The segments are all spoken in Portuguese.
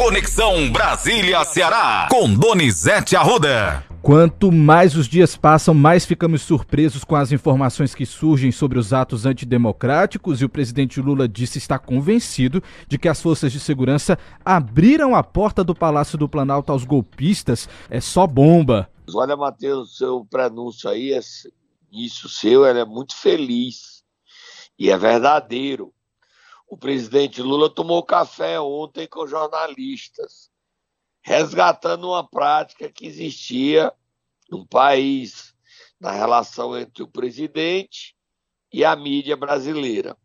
Conexão Brasília-Ceará, com Donizete Arruda. Quanto mais os dias passam, mais ficamos surpresos com as informações que surgem sobre os atos antidemocráticos e o presidente Lula disse estar convencido de que as forças de segurança abriram a porta do Palácio do Planalto aos golpistas. É só bomba. Olha, Matheus, seu prenúncio aí, isso seu, é muito feliz e é verdadeiro. O presidente Lula tomou café ontem com jornalistas resgatando uma prática que existia no país, na relação entre o presidente e a mídia brasileira.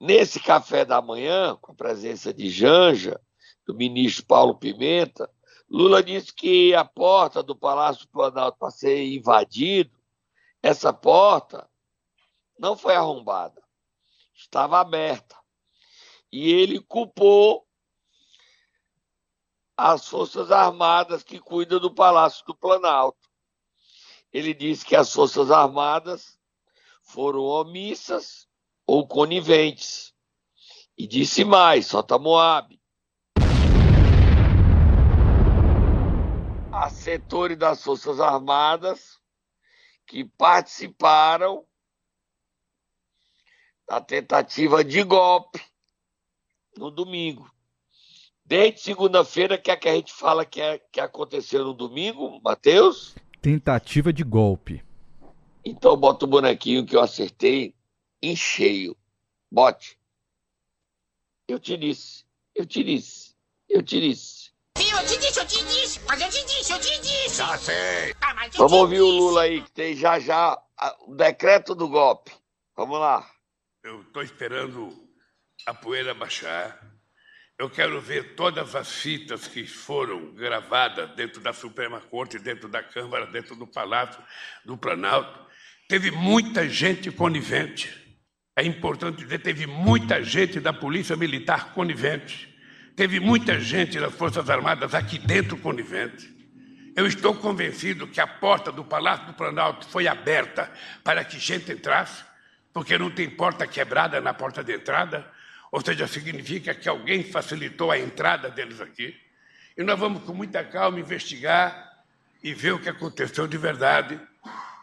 Nesse café da manhã, com a presença de Janja, do ministro Paulo Pimenta, Lula disse que a porta do Palácio Planalto para ser invadido, essa porta não foi arrombada, estava aberta. E ele culpou as Forças Armadas que cuidam do Palácio do Planalto. Ele disse que as Forças Armadas foram omissas ou coniventes. E disse mais, solta Moab. Há setores das Forças Armadas que participaram da tentativa de golpe no domingo. Desde segunda-feira, que é que a gente fala que, é, que aconteceu no domingo, Matheus? Tentativa de golpe. Então bota o bonequinho que eu acertei em cheio. Bote. Eu te disse, eu te disse, eu te disse. Sim, eu te disse, eu te disse, mas eu te disse, eu te disse. Já sei. Ah, Vamos ouvir disse. o Lula aí, que tem já já o decreto do golpe. Vamos lá. Eu estou esperando a poeira baixar eu quero ver todas as fitas que foram gravadas dentro da Suprema Corte, dentro da Câmara, dentro do Palácio do Planalto. Teve muita gente conivente. É importante dizer, teve muita gente da Polícia Militar conivente. Teve muita gente das Forças Armadas aqui dentro conivente. Eu estou convencido que a porta do Palácio do Planalto foi aberta para que gente entrasse, porque não tem porta quebrada na porta de entrada ou seja, significa que alguém facilitou a entrada deles aqui. E nós vamos, com muita calma, investigar e ver o que aconteceu de verdade,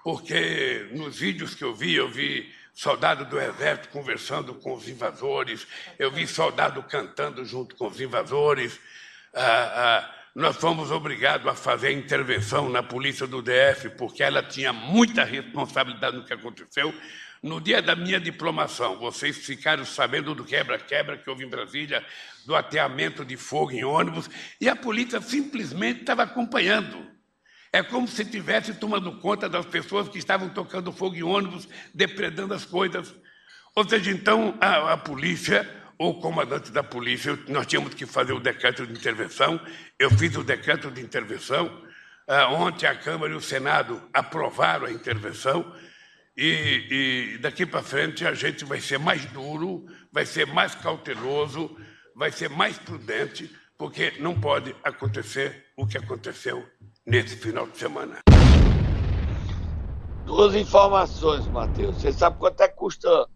porque nos vídeos que eu vi, eu vi soldado do exército conversando com os invasores, eu vi soldado cantando junto com os invasores. Ah, ah, nós fomos obrigados a fazer intervenção na polícia do DF, porque ela tinha muita responsabilidade no que aconteceu, no dia da minha diplomação, vocês ficaram sabendo do quebra-quebra que houve em Brasília, do ateamento de fogo em ônibus, e a polícia simplesmente estava acompanhando. É como se tivesse tomando conta das pessoas que estavam tocando fogo em ônibus, depredando as coisas. Ou seja, então, a, a polícia, ou o comandante da polícia, nós tínhamos que fazer o decreto de intervenção. Eu fiz o decreto de intervenção. Uh, ontem a Câmara e o Senado aprovaram a intervenção. E, e daqui para frente a gente vai ser mais duro, vai ser mais cauteloso, vai ser mais prudente, porque não pode acontecer o que aconteceu nesse final de semana. Duas informações, Matheus. Você sabe quanto é que custa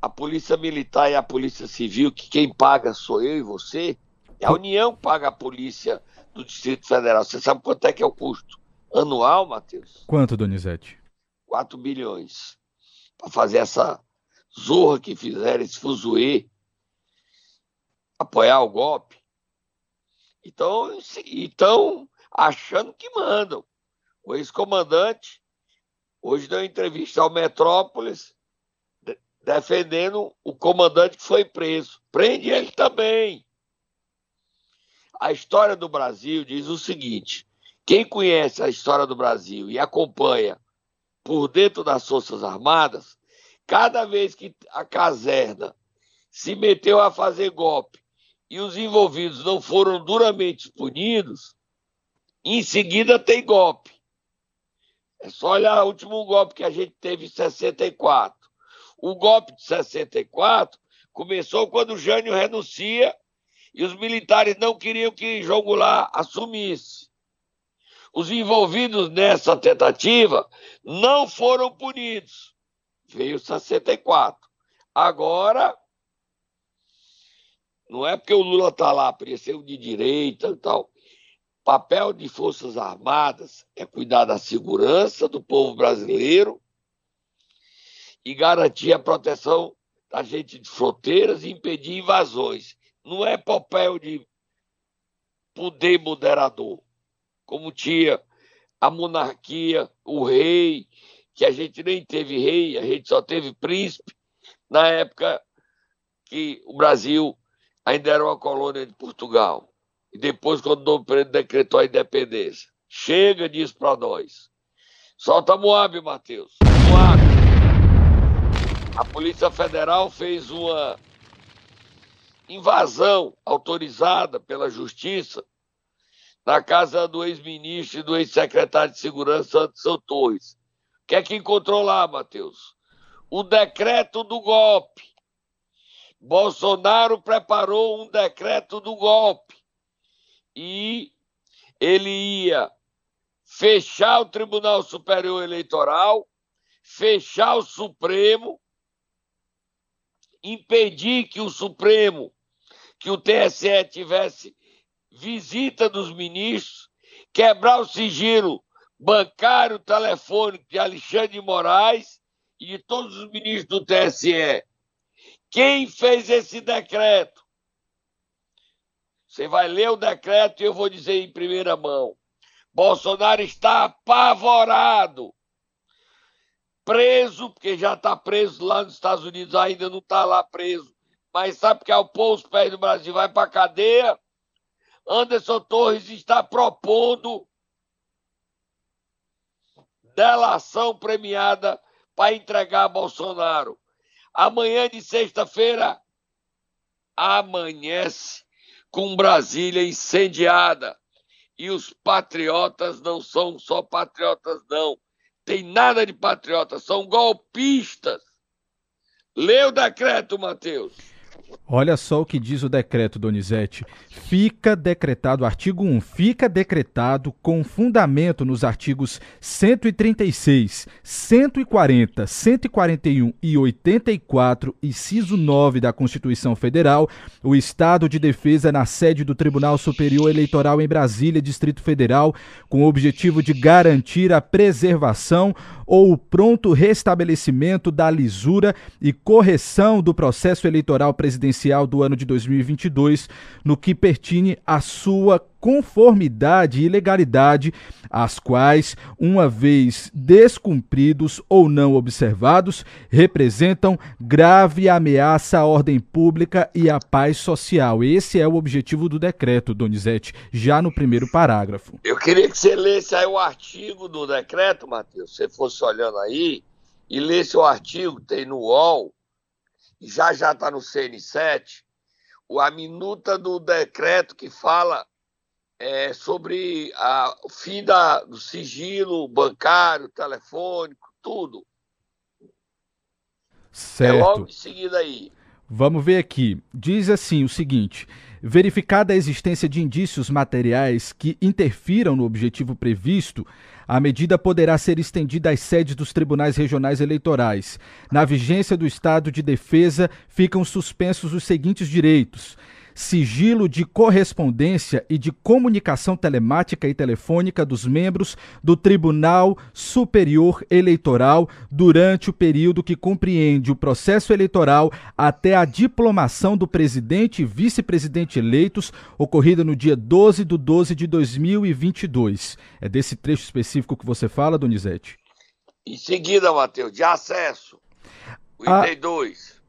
a Polícia Militar e a Polícia Civil, que quem paga sou eu e você? É a União que paga a Polícia do Distrito Federal. Você sabe quanto é que é o custo anual, Matheus? Quanto, Donizete? 4 bilhões para fazer essa zorra que fizeram, esse fuzuê, apoiar o golpe. Então, estão achando que mandam. O ex-comandante hoje deu entrevista ao Metrópolis defendendo o comandante que foi preso. Prende ele também. A história do Brasil diz o seguinte: quem conhece a história do Brasil e acompanha por dentro das Forças Armadas, cada vez que a caserna se meteu a fazer golpe e os envolvidos não foram duramente punidos, em seguida tem golpe. É só olhar o último golpe que a gente teve em 64. O golpe de 64 começou quando o Jânio renuncia e os militares não queriam que João Goulart assumisse os envolvidos nessa tentativa não foram punidos. Veio 64. Agora, Não é porque o Lula está lá, o de direita e tal. Papel de Forças Armadas é cuidar da segurança do povo brasileiro e garantir a proteção da gente de fronteiras e impedir invasões. Não é papel de poder moderador, como tinha a monarquia, o rei, que a gente nem teve rei, a gente só teve príncipe na época que o Brasil ainda era uma colônia de Portugal. E depois, quando o Dom Pedro decretou a independência. Chega disso para nós. Solta Moab, Matheus. Moab. A Polícia Federal fez uma invasão autorizada pela Justiça na casa do ex-ministro e do ex-secretário de Segurança, Anderson Torres. O que é que encontrou lá, Matheus? O decreto do golpe. Bolsonaro preparou um decreto do golpe e ele ia fechar o Tribunal Superior Eleitoral, fechar o Supremo, impedir que o Supremo, que o TSE tivesse visita dos ministros, quebrar o sigilo bancário telefônico de Alexandre de Moraes e de todos os ministros do TSE. Quem fez esse decreto? Você vai ler o decreto e eu vou dizer em primeira mão. Bolsonaro está apavorado. Preso, porque já está preso lá nos Estados Unidos, ainda não está lá preso. Mas sabe que ao pôr os pés do Brasil vai para a cadeia? Anderson Torres está propondo delação premiada para entregar a Bolsonaro. Amanhã de sexta-feira amanhece com Brasília incendiada. E os patriotas não são só patriotas, não. Tem nada de patriotas, são golpistas. Lê o decreto, Matheus. Olha só o que diz o decreto, Donizete. Fica decretado, artigo 1, fica decretado com fundamento nos artigos 136, 140, 141 e 84, inciso 9 da Constituição Federal, o estado de defesa na sede do Tribunal Superior Eleitoral em Brasília, Distrito Federal, com o objetivo de garantir a preservação ou o pronto restabelecimento da lisura e correção do processo eleitoral presidencial do ano de 2022, no que pertine à sua conformidade e legalidade, as quais, uma vez descumpridos ou não observados, representam grave ameaça à ordem pública e à paz social. Esse é o objetivo do decreto, Donizete, já no primeiro parágrafo. Eu queria que você lesse aí o artigo do decreto, Matheus, se você fosse olhando aí, e lesse o artigo, tem no UOL, já já está no CN7, a minuta do decreto que fala é, sobre a, o fim da, do sigilo bancário, telefônico, tudo. Certo. É logo em seguida aí. Vamos ver aqui. Diz assim o seguinte: verificada a existência de indícios materiais que interfiram no objetivo previsto, a medida poderá ser estendida às sedes dos tribunais regionais eleitorais. Na vigência do estado de defesa, ficam suspensos os seguintes direitos: sigilo de correspondência e de comunicação telemática e telefônica dos membros do Tribunal Superior Eleitoral durante o período que compreende o processo eleitoral até a diplomação do presidente e vice-presidente eleitos, ocorrida no dia 12 de 12 de 2022. É desse trecho específico que você fala, Donizete? Em seguida, Matheus, de acesso. O item 2.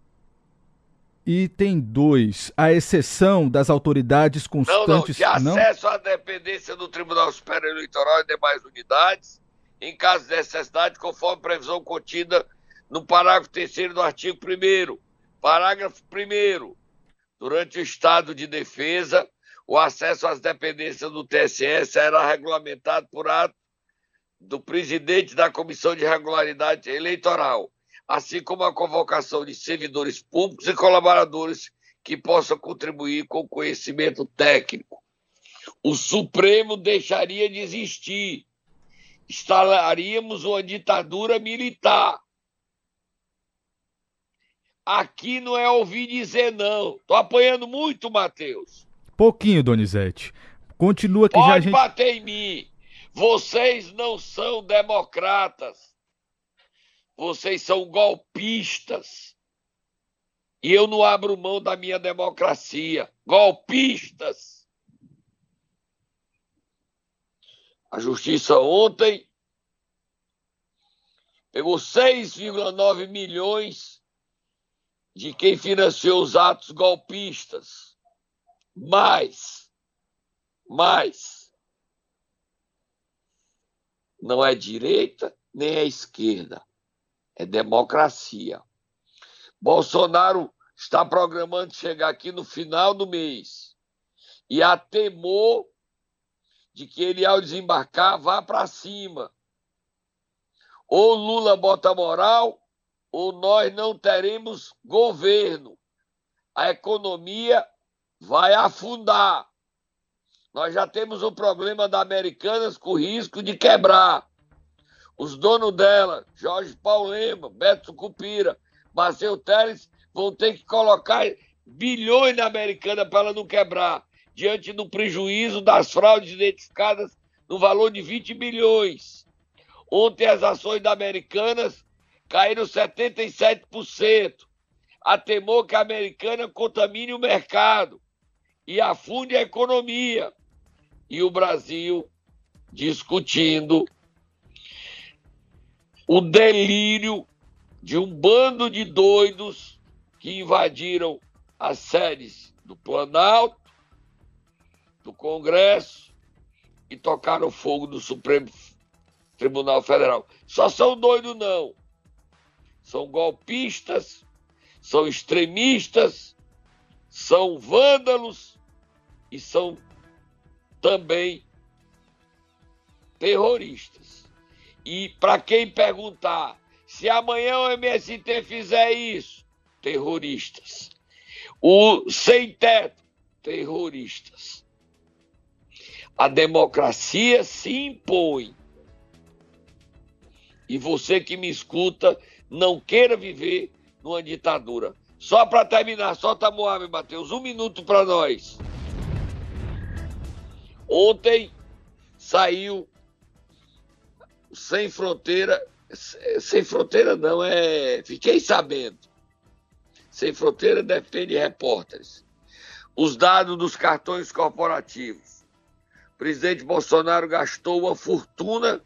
Item 2. A exceção das autoridades constantes. Não, não, de acesso não? à dependência do Tribunal Superior Eleitoral e demais unidades, em caso de necessidade, conforme previsão contida no parágrafo 3 do artigo 1. Parágrafo 1. Durante o estado de defesa, o acesso às dependências do TSE será regulamentado por ato do presidente da Comissão de Regularidade Eleitoral assim como a convocação de servidores públicos e colaboradores que possam contribuir com conhecimento técnico. O Supremo deixaria de existir. Instalaríamos uma ditadura militar. aqui não é ouvir dizer não. Tô apanhando muito, Matheus. Pouquinho, Donizete. Continua que Pode já a gente. bater em mim. Vocês não são democratas. Vocês são golpistas. E eu não abro mão da minha democracia. Golpistas. A justiça ontem pegou 6,9 milhões de quem financiou os atos golpistas. Mais. Mais. Não é direita nem é esquerda. É democracia. Bolsonaro está programando chegar aqui no final do mês. E há temor de que ele, ao desembarcar, vá para cima. Ou Lula bota moral, ou nós não teremos governo. A economia vai afundar. Nós já temos o problema da Americanas com risco de quebrar. Os donos dela, Jorge Paulema, Beto Cupira, Marcel Teles, vão ter que colocar bilhões na Americana para ela não quebrar, diante do prejuízo das fraudes identificadas no valor de 20 bilhões. Ontem as ações da Americanas caíram 77%. Há temor que a Americana contamine o mercado e afunde a economia. E o Brasil discutindo o delírio de um bando de doidos que invadiram as sedes do Planalto, do Congresso e tocaram fogo no Supremo Tribunal Federal. Só são doidos, não. São golpistas, são extremistas, são vândalos e são também terroristas. E para quem perguntar se amanhã o MST fizer isso, terroristas. O sem teto, terroristas. A democracia se impõe. E você que me escuta, não queira viver numa ditadura. Só para terminar, solta Moab, Matheus, um minuto para nós. Ontem saiu Sem Fronteira, Sem Fronteira não, é. Fiquei sabendo. Sem Fronteira defende repórteres. Os dados dos cartões corporativos. O presidente Bolsonaro gastou uma fortuna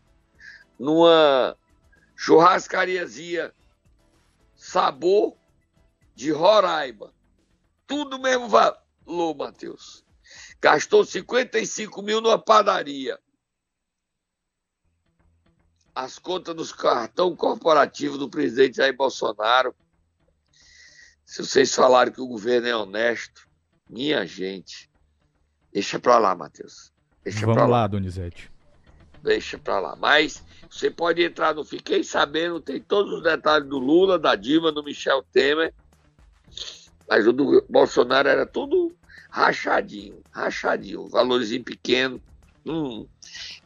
numa churrascariazinha Sabor de Roraima. Tudo mesmo valor, Matheus. Gastou 55 mil numa padaria. As contas dos cartão corporativo do presidente Jair Bolsonaro. Se vocês falarem que o governo é honesto, minha gente, deixa pra lá, Matheus. Deixa Vamos pra lá. lá, Donizete. Deixa pra lá. Mas você pode entrar no Fiquei Sabendo, tem todos os detalhes do Lula, da Dilma, do Michel Temer. Mas o do Bolsonaro era tudo rachadinho, rachadinho, valorzinho pequeno. Hum,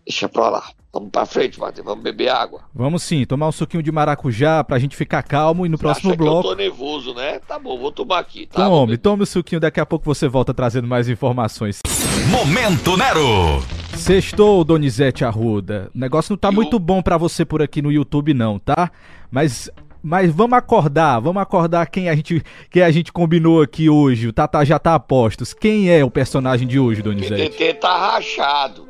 deixa pra lá. Vamos pra frente, Matheus. Vamos beber água. Vamos sim, tomar um suquinho de maracujá pra gente ficar calmo e no próximo Acha que bloco. eu tô nervoso, né? Tá bom, vou tomar aqui. Tá? Tome, tome o suquinho, daqui a pouco você volta trazendo mais informações. Momento Nero. Sextou, Donizete Arruda. O negócio não tá E o- muito bom pra você por aqui no YouTube, não, tá? Mas. Mas vamos acordar, vamos acordar quem a gente quem a gente combinou aqui hoje. O Tata já tá a postos. Quem é o personagem de hoje, O Donizete? PDT tá rachado.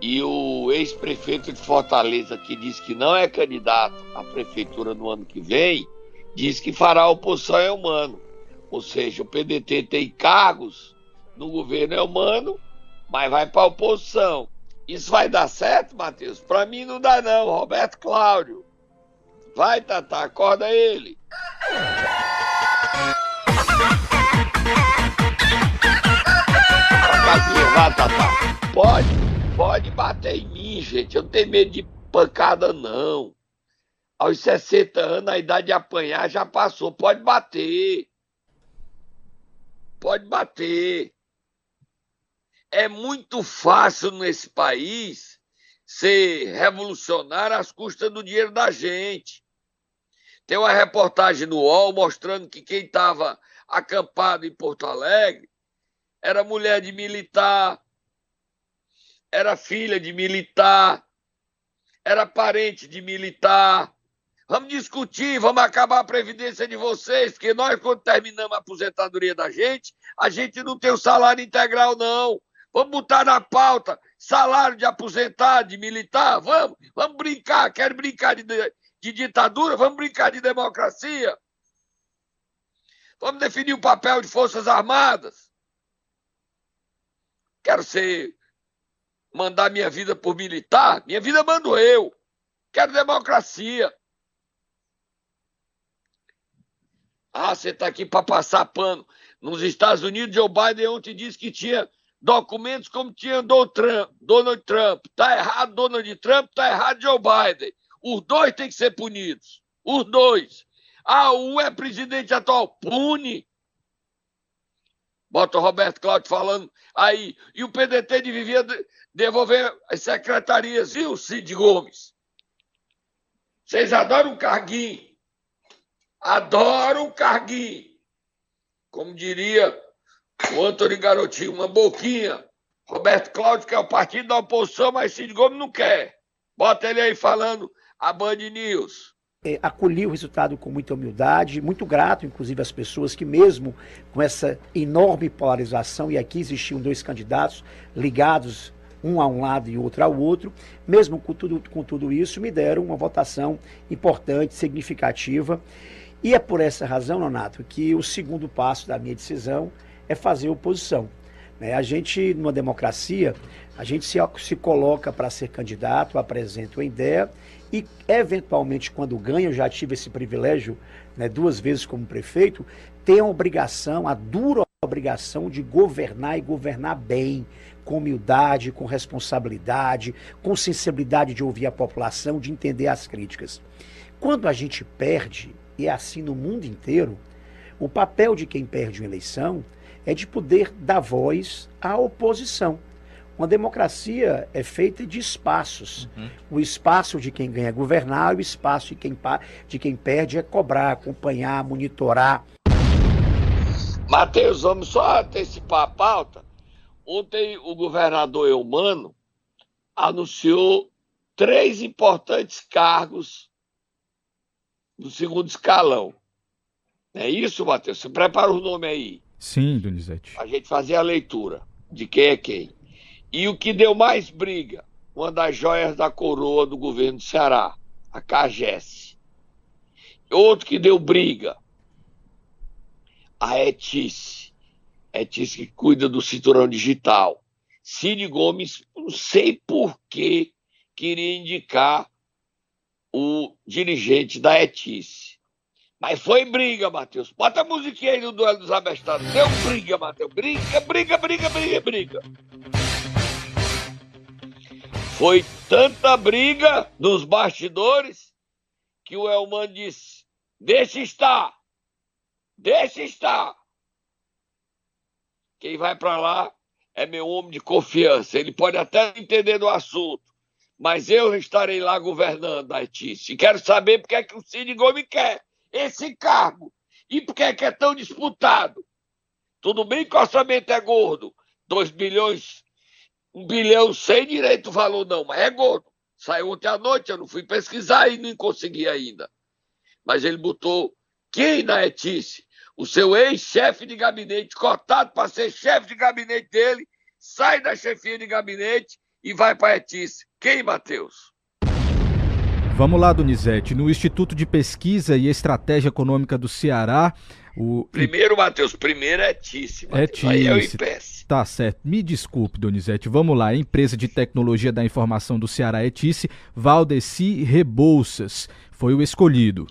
E o ex-prefeito de Fortaleza, que disse que não é candidato à prefeitura no ano que vem, diz que fará oposição é humano. Ou seja, o PDT tem cargos no governo é humano, mas vai para oposição. Isso vai dar certo, Matheus? Para mim não dá não, Roberto Cláudio. Vai, Tata, acorda ele. Vai, Tata. Pode, pode bater em mim, gente. Eu não tenho medo de pancada, não. Aos 60 anos, a idade de apanhar já passou. Pode bater. Pode bater. É muito fácil nesse país ser revolucionário às custas do dinheiro da gente. Tem uma reportagem no UOL mostrando que quem estava acampado em Porto Alegre era mulher de militar, era filha de militar, era parente de militar. Vamos discutir, vamos acabar a previdência de vocês, porque nós, quando terminamos a aposentadoria da gente, a gente não tem o salário integral, não. Vamos botar na pauta salário de aposentado, de militar, vamos, vamos brincar, quer brincar de, de ditadura, vamos brincar de democracia. Vamos definir o papel de Forças Armadas. Quero ser mandar minha vida por militar, minha vida mando eu. Quero democracia. Ah, você está aqui para passar pano. Nos Estados Unidos, Joe Biden ontem disse que tinha documentos como tinha Donald Trump. Está errado Donald Trump, está errado Joe Biden. Os dois têm que ser punidos. Os dois. Ah, um é presidente atual. Pune. Bota o Roberto Cláudio falando aí. E o PDT devia devolver as secretarias, viu, Cid Gomes? Vocês adoram o carguinho. Adoram o carguinho. Como diria o Antônio Garotinho, uma boquinha. Roberto Cláudio quer o partido da oposição, mas Cid Gomes não quer. Bota ele aí falando a Band News. É, acolhi o resultado com muita humildade, muito grato, inclusive, às pessoas que, mesmo com essa enorme polarização, e aqui existiam dois candidatos ligados um a um lado e outro ao outro, mesmo com tudo, com tudo isso, me deram uma votação importante, significativa. E é por essa razão, Nonato, que o segundo passo da minha decisão é fazer oposição. Né? A gente, numa democracia, a gente se, se coloca para ser candidato, apresenta uma ideia e, eventualmente, quando ganha, eu já tive esse privilégio né, duas vezes como prefeito, tem a obrigação, a dura obrigação de governar e governar bem, com humildade, com responsabilidade, com sensibilidade de ouvir a população, de entender as críticas. Quando a gente perde, e é assim no mundo inteiro, o papel de quem perde uma eleição é de poder dar voz à oposição. Uma democracia é feita de espaços. Uhum. O espaço de quem ganha é governar, o espaço de quem, de quem perde é cobrar, acompanhar, monitorar. Matheus, vamos só antecipar a pauta. Ontem o governador Eumano anunciou três importantes cargos no segundo escalão. É isso, Matheus? Você prepara o nome aí. Sim, Donizete. A gente fazer a leitura de quem é quem. E o que deu mais briga, uma das joias da coroa do governo do Ceará, a CAGES. Outro que deu briga, a Etice. Etice que cuida do cinturão digital. Cid Gomes, não sei por que queria indicar o dirigente da Etice. Mas foi briga, Matheus. Bota a musiquinha aí no duelo dos abestados. Deu briga, Matheus. Briga, briga, briga, briga, briga. Foi tanta briga nos bastidores que o Elman disse: deixa estar, deixa estar. Quem vai para lá é meu homem de confiança. Ele pode até entender do assunto, mas eu estarei lá governando a. E quero saber porque é que o Cid Gomes quer esse cargo e porque é que é tão disputado. Tudo bem que o orçamento é gordo, 2 bilhões, 1 bilhão sem direito valor não, mas é gordo. Saiu ontem à noite, eu não fui pesquisar e nem consegui ainda. Mas ele botou quem na Etice? o seu ex-chefe de gabinete, cotado para ser chefe de gabinete dele, sai da chefia de gabinete e vai para a Etice. Quem, Matheus? Vamos lá, Donizete. No Instituto de Pesquisa e Estratégia Econômica do Ceará. O... Primeiro, Matheus, primeiro é. Aí é o IPES. Tá certo. Me desculpe, Donizete. Vamos lá. Empresa de tecnologia da informação do Ceará Etice, Valdeci Rebouças, foi o escolhido.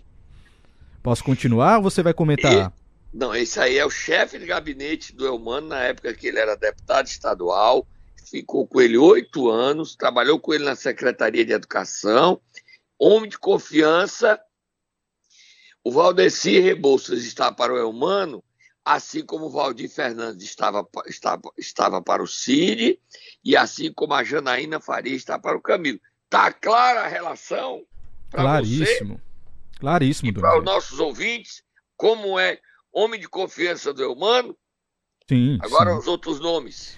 Posso continuar ou você vai comentar? Não, esse aí é o chefe de gabinete do Elmano na época que ele era deputado estadual. Ficou com ele oito anos, trabalhou com ele na Secretaria de Educação, homem de confiança. O Valdeci Rebouças está para o Elmano, assim como o Valdir Fernandes estava, estava, estava para o Cid, e assim como a Janaína Faria está para o Camilo. Tá clara a relação? Claríssimo. Você? Claríssimo, para os nossos ouvintes, como é homem de confiança do Eumano, Sim. agora sim. os outros nomes.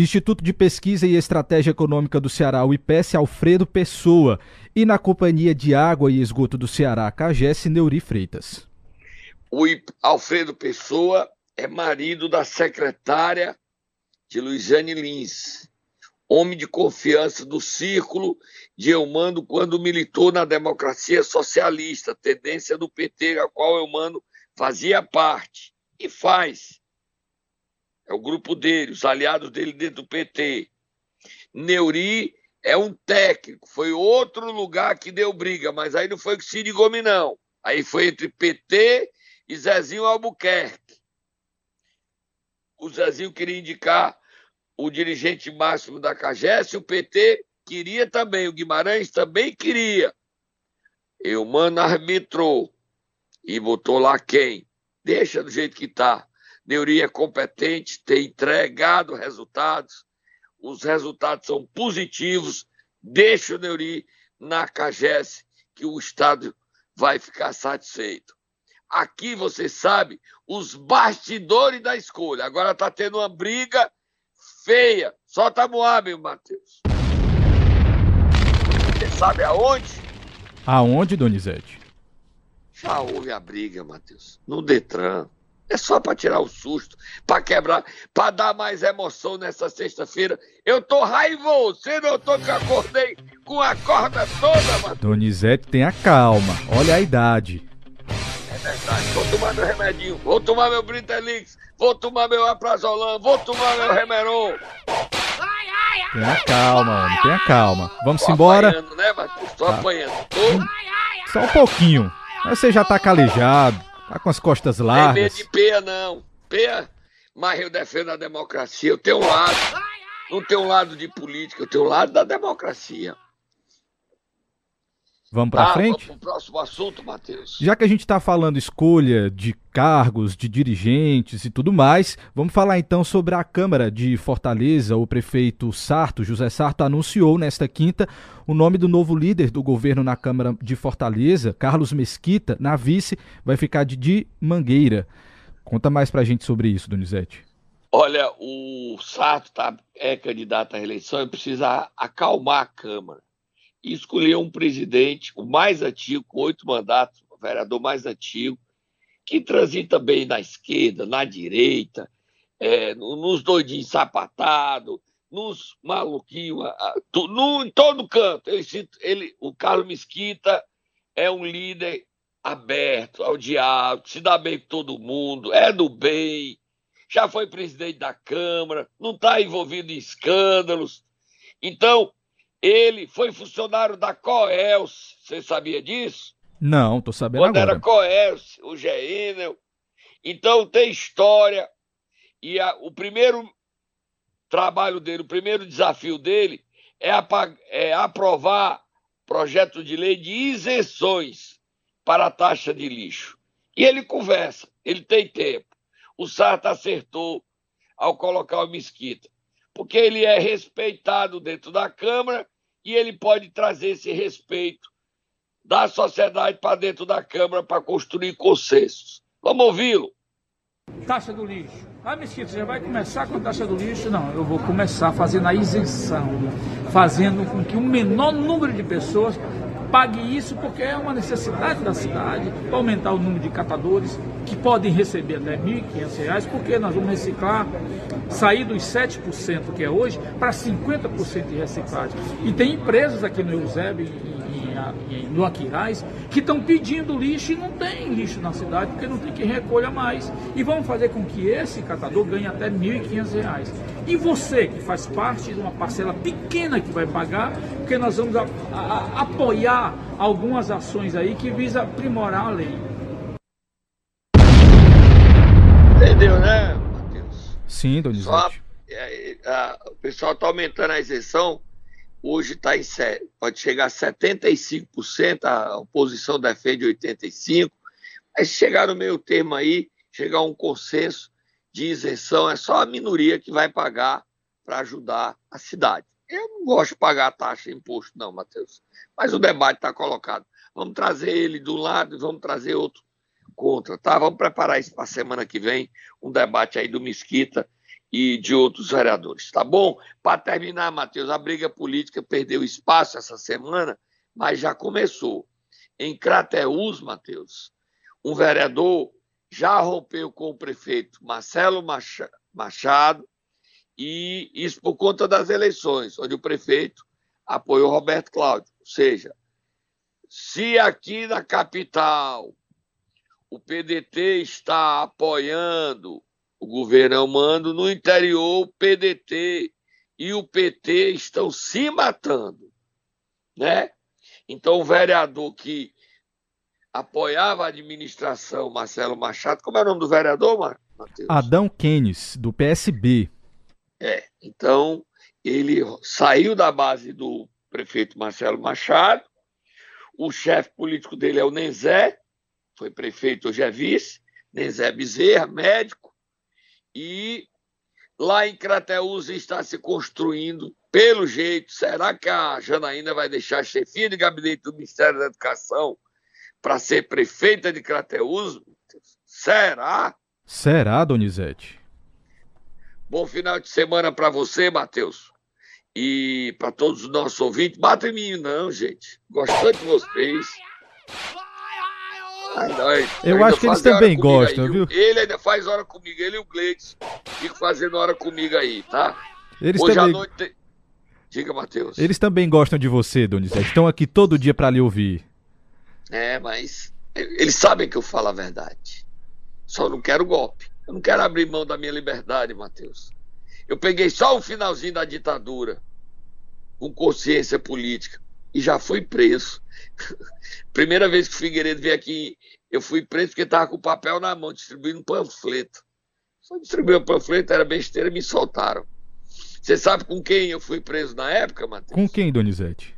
Instituto de Pesquisa e Estratégia Econômica do Ceará, o IPES, Alfredo Pessoa. E na Companhia de Água e Esgoto do Ceará, CAGES, Neuri Freitas. O Alfredo Pessoa é marido da secretária de Luiziane Lins, homem de confiança do círculo de Eumano quando militou na democracia socialista, tendência do PT, a qual Eumano fazia parte e faz. É o grupo dele, os aliados dele dentro do PT. Neuri é um técnico, foi outro lugar que deu briga, mas aí não foi com Cid Gomes, não. Aí foi entre PT e Zezinho Albuquerque. O Zezinho queria indicar o dirigente máximo da CAGES, o PT queria também, o Guimarães também queria. E o Mano arbitrou e botou lá quem? Deixa do jeito que está. Neuri é competente, tem entregado resultados, os resultados são positivos. Deixa o Neuri na CAGES, que o Estado vai ficar satisfeito. Aqui você sabe os bastidores da escolha. Agora está tendo uma briga feia. Solta a Moab, Matheus. Você sabe aonde? Aonde, Donizete? Já houve a briga, Matheus. No Detran. É só para tirar o susto, para quebrar, para dar mais emoção nessa sexta-feira. Eu tô raivoso. Você notou que eu acordei com a corda toda, Matheus? Donizete, tenha calma. Olha a idade. É verdade. Vou tomar meu remedinho, vou tomar meu Britelix, vou tomar meu Aprazolam, vou tomar meu Remeron. Tenha calma, homem. Tenha calma. Vamos Tô embora. apanhando, né? Tô Tá. apanhando. Tô. Só um pouquinho. Mas Você já tá calejado. Tá com as costas Tem medo largas. de peia, não. Peia, mas eu defendo a democracia. Eu tenho um lado. Não tenho um lado de política, eu tenho um lado da democracia. Vamos pra Tá, frente? Vamos pro próximo assunto, Matheus. Já que a gente está falando escolha de cargos, de dirigentes e tudo mais, vamos falar então sobre a Câmara de Fortaleza. O prefeito Sarto, José Sarto, anunciou nesta quinta o nome do novo líder do governo na Câmara de Fortaleza, Carlos Mesquita. Na vice vai ficar Didi Mangueira. Conta mais pra gente sobre isso, Donizete. Olha, o Sarto tá, é candidato à reeleição e precisa acalmar a Câmara. E escolher um presidente, o mais antigo, com oito mandatos, o vereador mais antigo, que transita bem na esquerda, na direita, é, no- nos doidinhos sapatados, nos maluquinhos, em todo canto. Ele, ele- o Carlos Mesquita é um líder aberto ao diálogo, se dá bem com todo mundo, é do bem, já foi presidente da Câmara, não está envolvido em escândalos. Então, ele foi funcionário da Coelce, você sabia disso? Não, tô sabendo Quando agora. era Coelce, o Geenel. Então, tem história. E a- o primeiro trabalho dele, o primeiro desafio dele é, é aprovar projeto de lei de isenções para a taxa de lixo. E ele conversa, ele tem tempo. O Sarto acertou ao colocar o Mesquita, porque ele é respeitado dentro da Câmara e ele pode trazer esse respeito da sociedade para dentro da Câmara para construir consensos. Vamos ouvi-lo. Taxa do lixo. Ah, Mesquita, já vai começar com a taxa do lixo? Não, eu vou começar fazendo a isenção, fazendo com que o menor número de pessoas pague isso, porque é uma necessidade da cidade, aumentar o número de catadores, que podem receber até R$ 1.500, porque nós vamos reciclar, sair dos 7% que é hoje, para 50% de reciclagem. E tem empresas aqui no Eusébio, em, no Aquiraz, que estão pedindo lixo e não tem lixo na cidade, porque não tem quem recolha mais. E vamos fazer com que esse catador ganhe até R$ 1.500. E você, que faz parte de uma parcela pequena que vai pagar, porque nós vamos a, a, apoiar algumas ações aí que visam aprimorar a lei. Entendeu, né, Matheus? Sim, Só, Donizete. é, a- o pessoal está aumentando a isenção, hoje está em pode chegar a 75%, a oposição defende 85%, mas chegar no meio termo aí, chegar a um consenso de isenção, é só a minoria que vai pagar para ajudar a cidade. Eu não gosto de pagar taxa e imposto, não, Matheus. Mas o debate está colocado. Vamos trazer ele do lado e vamos trazer outro contra, tá? Vamos preparar isso para a semana que vem, um debate aí do Mesquita e de outros vereadores, tá bom? Para terminar, Matheus, a briga política perdeu espaço essa semana, mas já começou. Em Crateús, Matheus, um vereador já rompeu com o prefeito Marcelo Machado, e isso por conta das eleições, onde o prefeito apoiou Roberto Cláudio. Ou seja, se aqui na capital o PDT está apoiando o governo mando, no interior o PDT e o PT estão se matando, né? Então o vereador que apoiava a administração Marcelo Machado, como é o nome do vereador, Matheus? Adão Keynes, do PSB. É, então ele saiu da base do prefeito Marcelo Machado, o chefe político dele é o Nenzé, foi prefeito, hoje é vice, Nenzé Bezerra, médico, e lá em Crateús está se construindo, pelo jeito, será que a Janaína vai deixar a chefia de gabinete do Ministério da Educação para ser prefeita de Crateús? Será? Será, Donizete? Bom final de semana para você, Matheus. E para todos os nossos ouvintes. Bata em mim, não, gente. Gostando de vocês. Eu acho que eles também gostam, aí, viu? Ele ainda faz hora comigo, ele e o Gleides ficam fazendo hora comigo aí, tá? Eles Hoje também... à noite. Diga, Matheus. Eles também gostam de você, Donizete. Estão aqui todo dia para lhe ouvir. É, mas eles sabem que eu falo a verdade. Só não quero golpe. Eu não quero abrir mão da minha liberdade, Matheus. Eu peguei só o finalzinho da ditadura, com consciência política, e já fui preso. Primeira vez que o Figueiredo veio aqui, eu fui preso porque estava com o papel na mão, distribuindo um panfleto. Só distribuir o panfleto, era besteira, me soltaram. Você sabe com quem eu fui preso na época, Matheus? Com quem, Donizete?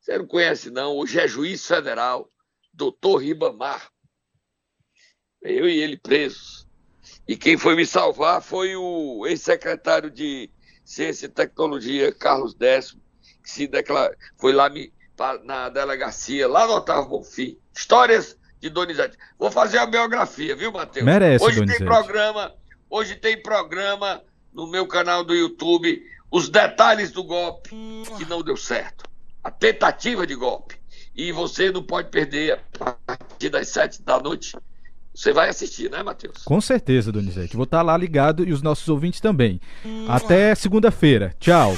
Você não conhece, não. Hoje é juiz federal, doutor Ribamar. Eu e ele presos. E quem foi me salvar foi o ex-secretário de Ciência e Tecnologia, Carlos Décimo, que se declara, foi lá me, na delegacia, lá no Otávio Bonfim. Histórias de Donizete. Vou fazer a biografia, viu, Matheus? Merece, hoje Donizete. tem programa, hoje tem programa no meu canal do YouTube, os detalhes do golpe que não deu certo. A tentativa de golpe. E você não pode perder a partir das sete da noite você vai assistir, né, Matheus? Com certeza, Donizete. Vou estar lá ligado e os nossos ouvintes também. Até segunda-feira. Tchau.